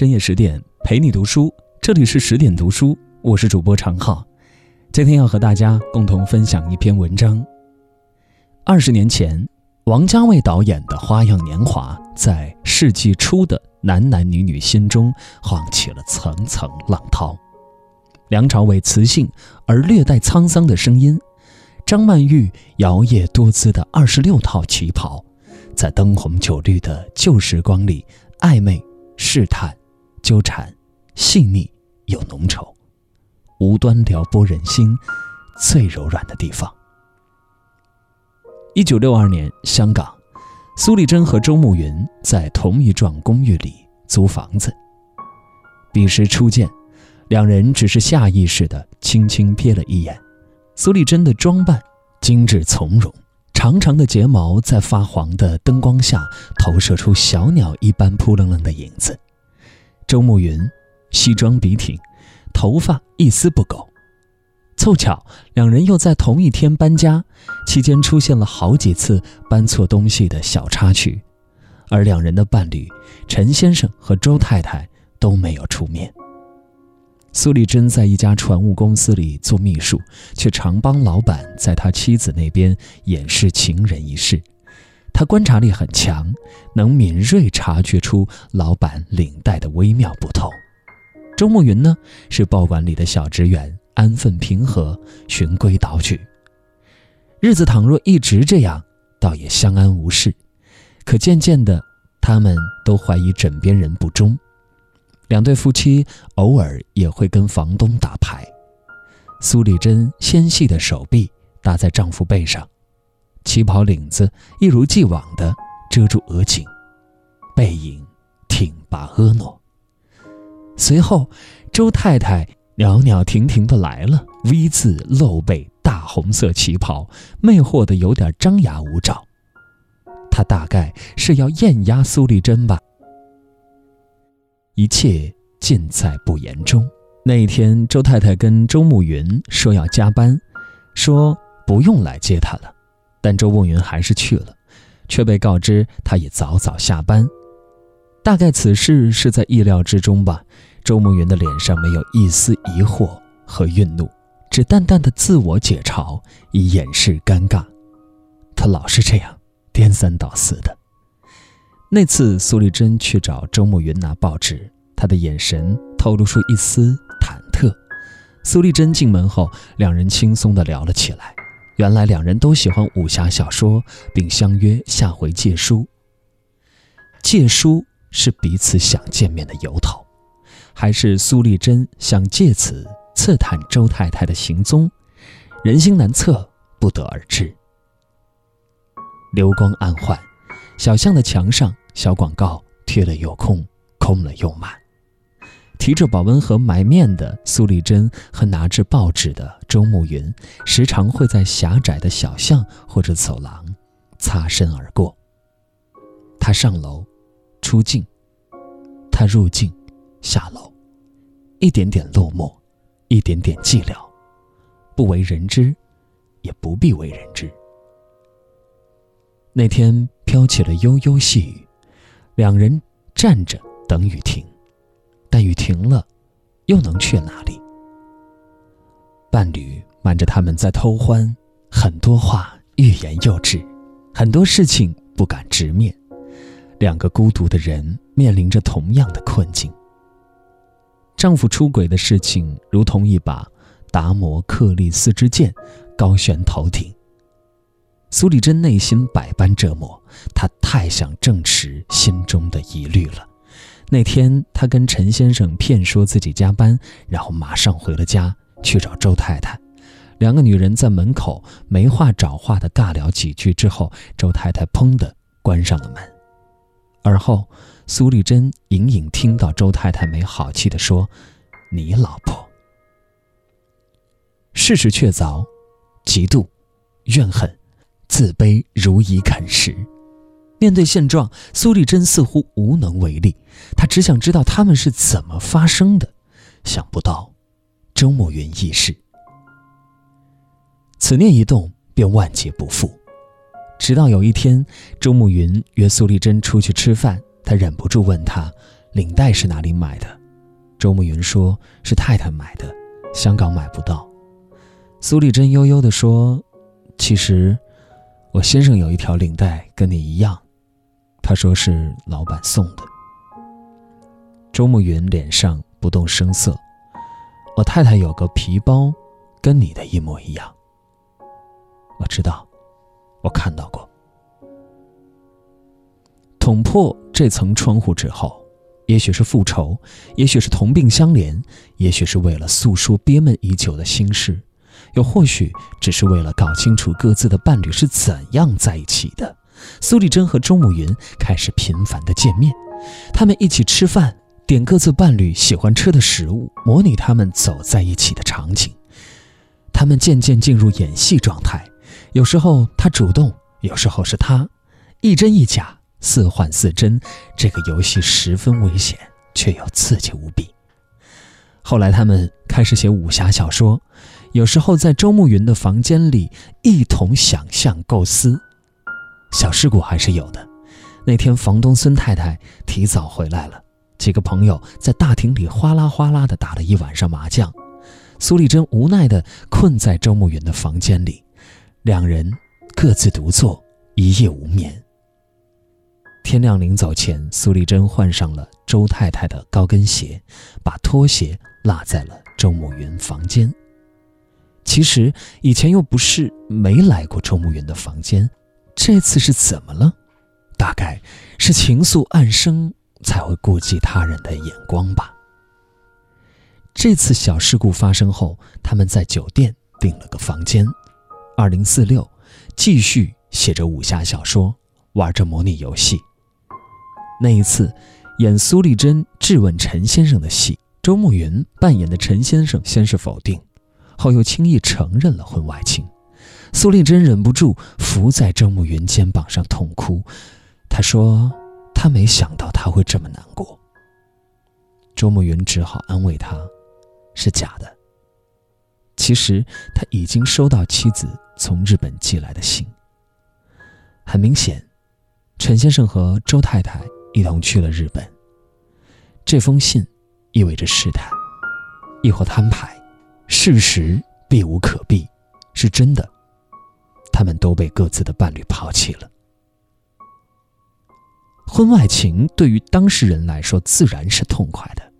深夜十点陪你读书，这里是十点读书，我是主播常浩。今天要和大家共同分享一篇文章。二十年前，王家卫导演的《花样年华》在世纪初的男男女女心中晃起了层层浪涛。梁朝伟磁性而略带沧桑的声音，张曼玉摇曳多姿的二十六套旗袍，在灯红酒绿的旧时光里暧昧试探。纠缠，细腻又浓稠，无端撩拨人心最柔软的地方。一九六二年，香港，苏丽珍和周慕云在同一幢公寓里租房子。彼时初见，两人只是下意识地轻轻瞥了一眼。苏丽珍的装扮精致从容，长长的睫毛在发黄的灯光下投射出小鸟一般扑棱棱的影子。周慕云，西装笔挺，头发一丝不苟。凑巧两人又在同一天搬家，期间出现了好几次搬错东西的小插曲，而两人的伴侣陈先生和周太太都没有出面。苏丽珍在一家船务公司里做秘书，却常帮老板在他妻子那边掩饰情人一事。他观察力很强，能敏锐察觉出老板领带的微妙不同。周慕云呢，是报馆里的小职员，安分平和，循规蹈矩。日子倘若一直这样，倒也相安无事。可渐渐的，他们都怀疑枕边人不忠。两对夫妻偶尔也会跟房东打牌。苏丽珍纤细的手臂搭在丈夫背上。旗袍领子一如既往地遮住额颈，背影挺拔婀娜。随后，周太太袅袅婷婷地来了，V 字露背大红色旗袍，魅惑得有点张牙舞爪。她大概是要艳压苏丽珍吧。一切尽在不言中。那一天，周太太跟周慕云说要加班，说不用来接她了。但周慕云还是去了，却被告知他已早早下班。大概此事是在意料之中吧。周慕云的脸上没有一丝疑惑和愠怒，只淡淡的自我解嘲，以掩饰尴尬。他老是这样，颠三倒四的。那次苏丽珍去找周慕云拿报纸，他的眼神透露出一丝忐忑。苏丽珍进门后，两人轻松地聊了起来。原来两人都喜欢武侠小说，并相约下回借书。借书是彼此想见面的由头，还是苏丽珍想借此刺探周太太的行踪？人心难测，不得而知。流光暗换，小巷的墙上小广告贴了又空，空了又满。提着保温盒买面的苏丽珍和拿着报纸的周慕云，时常会在狭窄的小巷或者走廊擦身而过。他上楼，出镜；他入镜，下楼，一点点落寞，一点点寂寥，不为人知，也不必为人知。那天飘起了悠悠细雨，两人站着等雨停。但雨停了，又能去哪里？伴侣瞒着他们在偷欢，很多话欲言又止，很多事情不敢直面。两个孤独的人面临着同样的困境。丈夫出轨的事情如同一把达摩克利斯之剑，高悬头顶。苏丽珍内心百般折磨，她太想证实心中的疑虑了。那天，他跟陈先生骗说自己加班，然后马上回了家去找周太太。两个女人在门口没话找话的尬聊几句之后，周太太砰的关上了门。而后，苏丽珍隐隐听到周太太没好气的说：“你老婆。”事实确凿，嫉妒、怨恨、自卑如蚁啃食。面对现状，苏丽珍似乎无能为力。她只想知道他们是怎么发生的。想不到，周慕云亦是。此念一动，便万劫不复。直到有一天，周慕云约苏丽珍出去吃饭，他忍不住问她：“领带是哪里买的？周慕云说是太太买的，香港买不到。苏丽珍悠悠地说：“其实，我先生有一条领带跟你一样，他说是老板送的。”周慕云脸上不动声色。我太太有个皮包，跟你的一模一样。我知道，我看到过。捅破这层窗户纸后，也许是复仇，也许是同病相怜，也许是为了诉说憋闷已久的心事，又或许只是为了搞清楚各自的伴侣是怎样在一起的。苏丽珍和周慕云开始频繁的见面，他们一起吃饭。点各自伴侣喜欢吃的食物，模拟他们走在一起的场景。他们渐渐进入演戏状态，有时候他主动，有时候是他，一真一假，似幻似真。这个游戏十分危险，却又刺激无比。后来他们开始写武侠小说，有时候在周慕云的房间里一同想象构思。小事故还是有的。那天房东孙太太提早回来了。几个朋友在大厅里哗啦哗啦地打了一晚上麻将，苏丽珍无奈地困在周慕云的房间里，两人各自独坐，一夜无眠。天亮临走前，苏丽珍换上了周太太的高跟鞋，把拖鞋落在了周慕云房间。其实以前又不是没来过周慕云的房间，这次是怎么了？大概是情愫暗生。才会顾及他人的眼光吧。这次小事故发生后，他们在酒店订了个房间，二零四六，继续写着武侠小说，玩着模拟游戏。那一次，演苏丽珍质问陈先生的戏，周慕云扮演的陈先生先是否定，后又轻易承认了婚外情。苏丽珍忍不住伏在周慕云肩膀上痛哭，她说。他没想到他会这么难过。周慕云只好安慰他：“是假的。”其实他已经收到妻子从日本寄来的信。很明显，陈先生和周太太一同去了日本。这封信意味着试探，亦或摊牌。事实避无可避，是真的。他们都被各自的伴侣抛弃了。婚外情对于当事人来说自然是痛快的，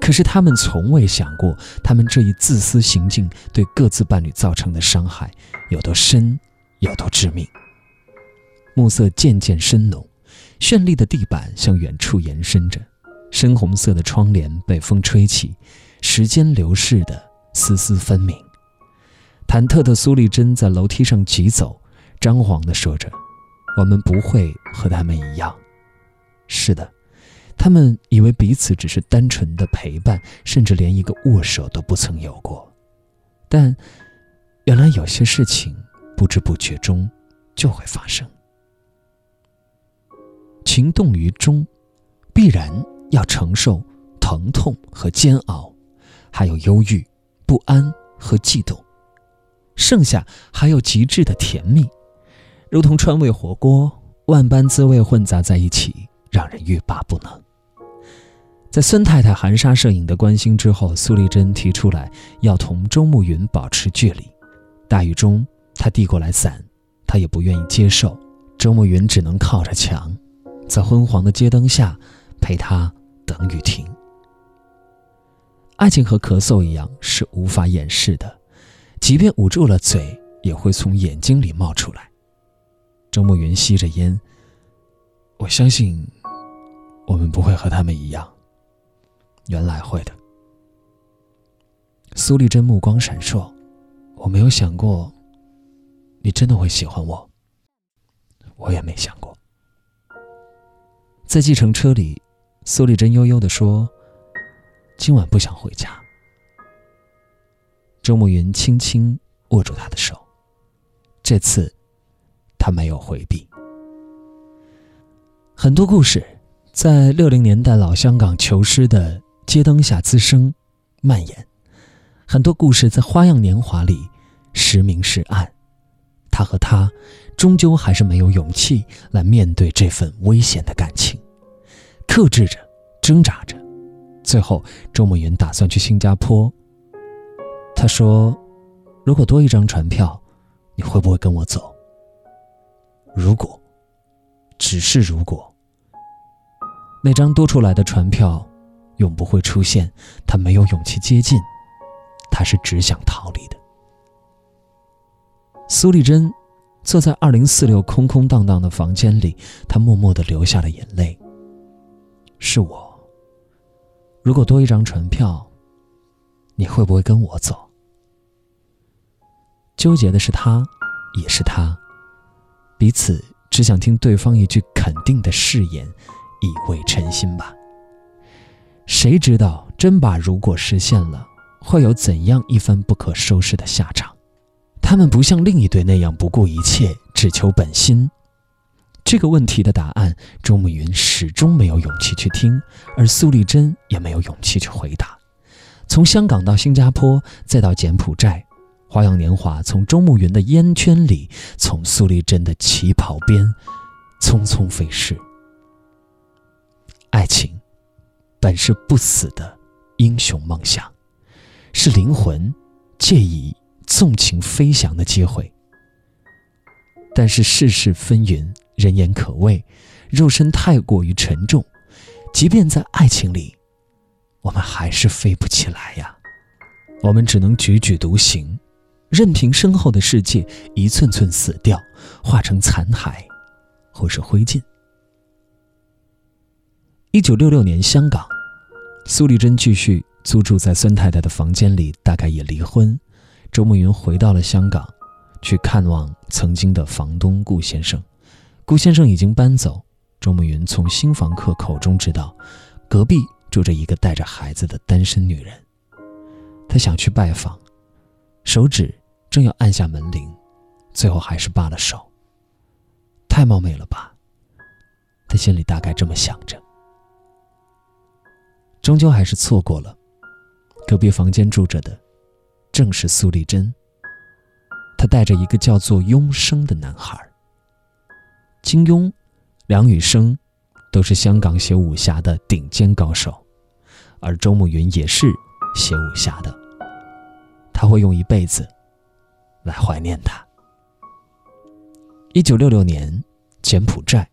可是他们从未想过，他们这一自私行径对各自伴侣造成的伤害有多深，有多致命。暮色渐渐深浓，绚丽的地板向远处延伸着，深红色的窗帘被风吹起，时间流逝的丝丝分明。忐忑的苏丽珍在楼梯上疾走，张皇地说着：“我们不会和他们一样。”是的，他们以为彼此只是单纯的陪伴，甚至连一个握手都不曾有过。但原来有些事情不知不觉中就会发生。情动于中，必然要承受疼痛和煎熬，还有忧郁、不安和悸动，剩下还有极致的甜蜜，如同川味火锅，万般滋味混杂在一起。让人欲罢不能。在孙太太含沙射影的关心之后，苏丽珍提出来要同周慕云保持距离。大雨中，她递过来伞，他也不愿意接受。周慕云只能靠着墙，在昏黄的街灯下陪她等雨停。爱情和咳嗽一样，是无法掩饰的，即便捂住了嘴，也会从眼睛里冒出来。周慕云吸着烟，我相信。我们不会和他们一样。原来会的。苏丽珍目光闪烁，我没有想过，你真的会喜欢我。我也没想过。在计程车里，苏丽珍悠悠地说：“今晚不想回家。”周慕云轻轻握住她的手，这次他没有回避。很多故事。在六零年代老香港囚尸的街灯下滋生、蔓延，很多故事在花样年华里时明时暗。他和她，终究还是没有勇气来面对这份危险的感情，克制着，挣扎着。最后，周慕云打算去新加坡。他说：“如果多一张船票，你会不会跟我走？”如果，只是如果，那张多出来的船票永不会出现。他没有勇气接近，他是只想逃离的。苏丽珍坐在二零四六空空荡荡的房间里，她默默的流下了眼泪。是我。如果多一张船票，你会不会跟我走？纠结的是他，也是他，彼此只想听对方一句肯定的誓言，以慰诚心吧。谁知道真把如果实现了，会有怎样一番不可收拾的下场？他们不像另一对那样不顾一切，只求本心。这个问题的答案，周慕云始终没有勇气去听，而苏丽珍也没有勇气去回答。从香港到新加坡，再到柬埔寨，《花样年华》从周慕云的烟圈里，从苏丽珍的旗袍边，匆匆飞逝。爱情，本是不死的英雄梦想，是灵魂借以纵情飞翔的机会。但是世事纷纭。人言可畏，肉身太过于沉重，即便在爱情里，我们还是飞不起来呀。我们只能踽踽独行，任凭身后的世界一寸寸死掉，化成残骸，或是灰烬。一九六六年，香港，苏丽珍继续租住在孙太太的房间里，大概也离婚。周慕云回到了香港，去看望曾经的房东顾先生。顾先生已经搬走，周慕云从新房客口中知道，隔壁住着一个带着孩子的单身女人。他想去拜访，手指正要按下门铃，最后还是罢了手。太冒昧了吧？他心里大概这么想着。终究还是错过了，隔壁房间住着的，正是苏丽珍。她带着一个叫做庸生的男孩。金庸、梁羽生都是香港写武侠的顶尖高手，而周慕云也是写武侠的。他会用一辈子来怀念他。一九六六年，柬埔寨，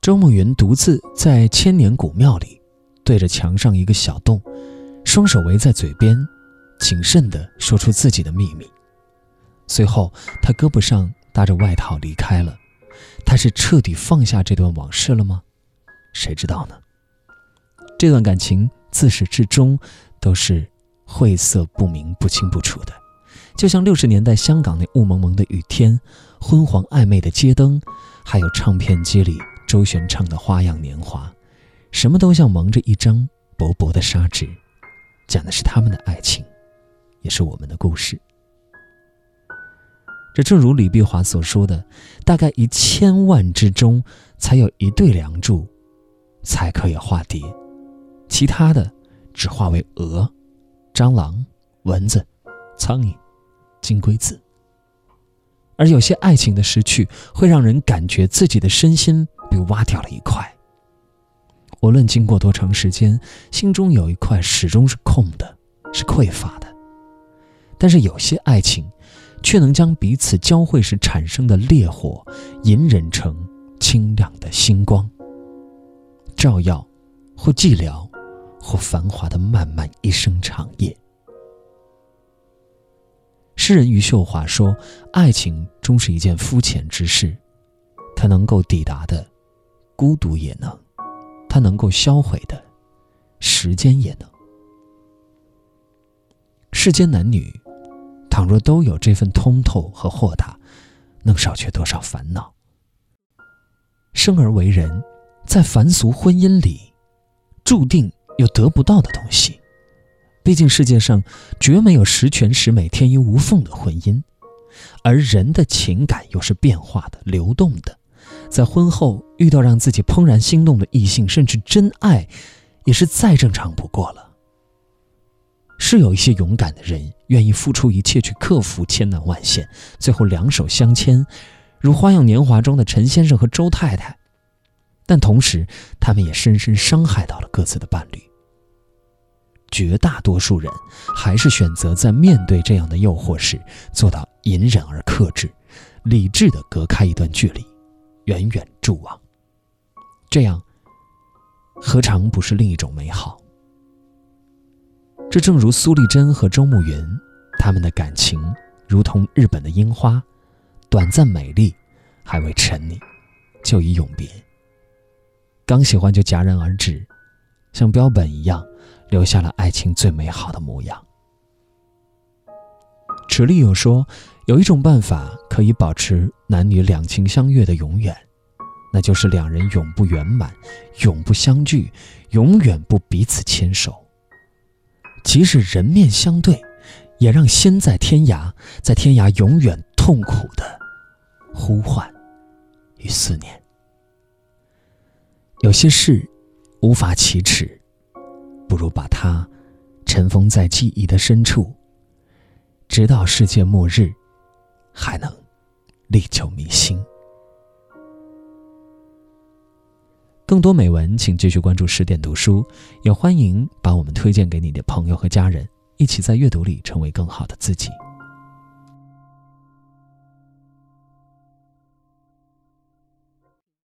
周慕云独自在千年古庙里，对着墙上一个小洞，双手围在嘴边，谨慎地说出自己的秘密。随后，他胳膊上搭着外套离开了。他是彻底放下这段往事了吗？谁知道呢？这段感情自始至终都是晦涩不明、不清不楚的，就像六十年代香港那雾蒙蒙的雨天、昏黄暧昧的街灯，还有唱片机里周璇唱的《花样年华》，什么都像蒙着一张薄薄的纱纸，讲的是他们的爱情，也是我们的故事。这正如李碧华所说的，大概一千万之中才有一对梁祝，才可以化蝶，其他的只化为蛾、蟑螂、蚊子、苍蝇、金龟子。而有些爱情的失去，会让人感觉自己的身心被挖掉了一块。无论经过多长时间，心中有一块始终是空的，是匮乏的。但是有些爱情。却能将彼此交汇时产生的烈火，隐忍成清亮的星光，照耀或寂寥，或繁华的漫漫一生长夜。诗人余秀华说：“爱情终是一件肤浅之事，它能够抵达的，孤独也能；它能够销毁的，时间也能。世间男女。”倘若都有这份通透和豁达，能少却多少烦恼？生而为人，在凡俗婚姻里，注定有得不到的东西。毕竟世界上绝没有十全十美、天衣无缝的婚姻，而人的情感又是变化的、流动的。在婚后遇到让自己怦然心动的异性，甚至真爱，也是再正常不过了。是有一些勇敢的人愿意付出一切去克服千难万险，最后两手相牵，如《花样年华》中的陈先生和周太太。但同时，他们也深深伤害到了各自的伴侣。绝大多数人还是选择在面对这样的诱惑时，做到隐忍而克制，理智的隔开一段距离，远远注望。这样，何尝不是另一种美好？这正如苏丽珍和周慕云，他们的感情如同日本的樱花，短暂美丽，还未沉溺，就已永别。刚喜欢就戛然而止，像标本一样，留下了爱情最美好的模样。池莉有说，有一种办法可以保持男女两情相悦的永远，那就是两人永不圆满，永不相聚，永远不彼此牵手。即使人面相对，也让心在天涯，在天涯永远痛苦的呼唤与思念。有些事无法启齿，不如把它尘封在记忆的深处，直到世界末日，还能历久弥新。更多美文，请继续关注十点读书，也欢迎把我们推荐给你的朋友和家人，一起在阅读里成为更好的自己。